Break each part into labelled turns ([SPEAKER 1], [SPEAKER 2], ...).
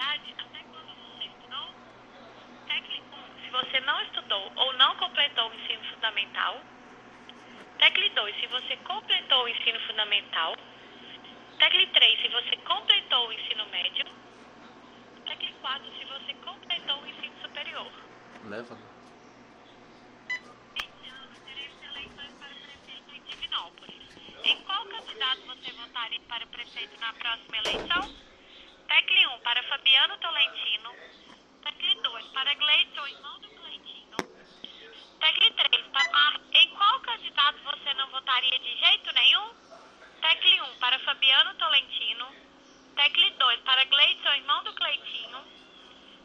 [SPEAKER 1] atividade até quando você estudou? 1, se você não estudou ou não completou o ensino fundamental. Tecle 2, se você completou o ensino fundamental. Tecle 3, se você completou o ensino médio. Tecle 4, se você completou o ensino superior.
[SPEAKER 2] Leva.
[SPEAKER 1] Ano teremos eleições para prefeito em Divinópolis. Em qual candidato você votaria para prefeito na próxima eleição? Tecle 1 para Fabiano Tolentino. Tecle 2 para Gleison, irmão do Cleitino. Tecle 3 para Mar... Em qual candidato você não votaria de jeito nenhum? Tecle 1 para Fabiano Tolentino. Tecle 2 para Gleison, irmão do Cleitinho.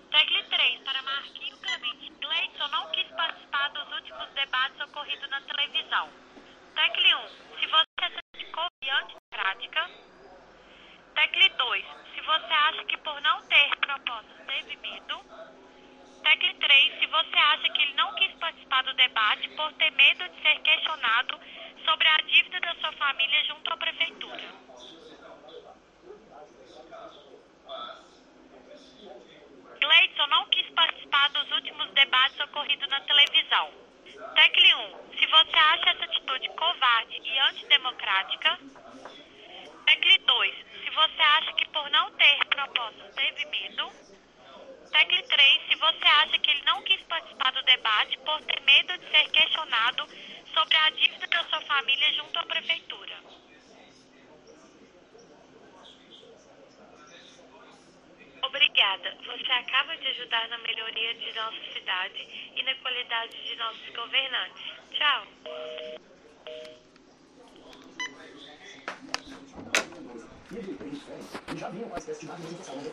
[SPEAKER 1] Tecle 3 para Marquinho Clemente. Gleison não quis participar dos últimos debates ocorridos na televisão. Tecle 1. Se você se de antidemocrática. Tecle 2. Se você acha que por não ter propostas teve medo. Tecle 3. Se você acha que ele não quis participar do debate por ter medo de ser questionado sobre a dívida da sua família junto à prefeitura. Gleidson não quis participar dos últimos debates ocorridos na televisão. Tecle 1. Se você acha essa atitude covarde e antidemocrática. Tecle 2. Se você acha que por não ter propostas teve medo. Tecle 3. Se você acha que ele não quis participar do debate por ter medo de ser questionado sobre a dívida da sua família junto à prefeitura. Obrigada. Você acaba de ajudar na melhoria de nossa cidade e na qualidade de nossos governantes. Tchau.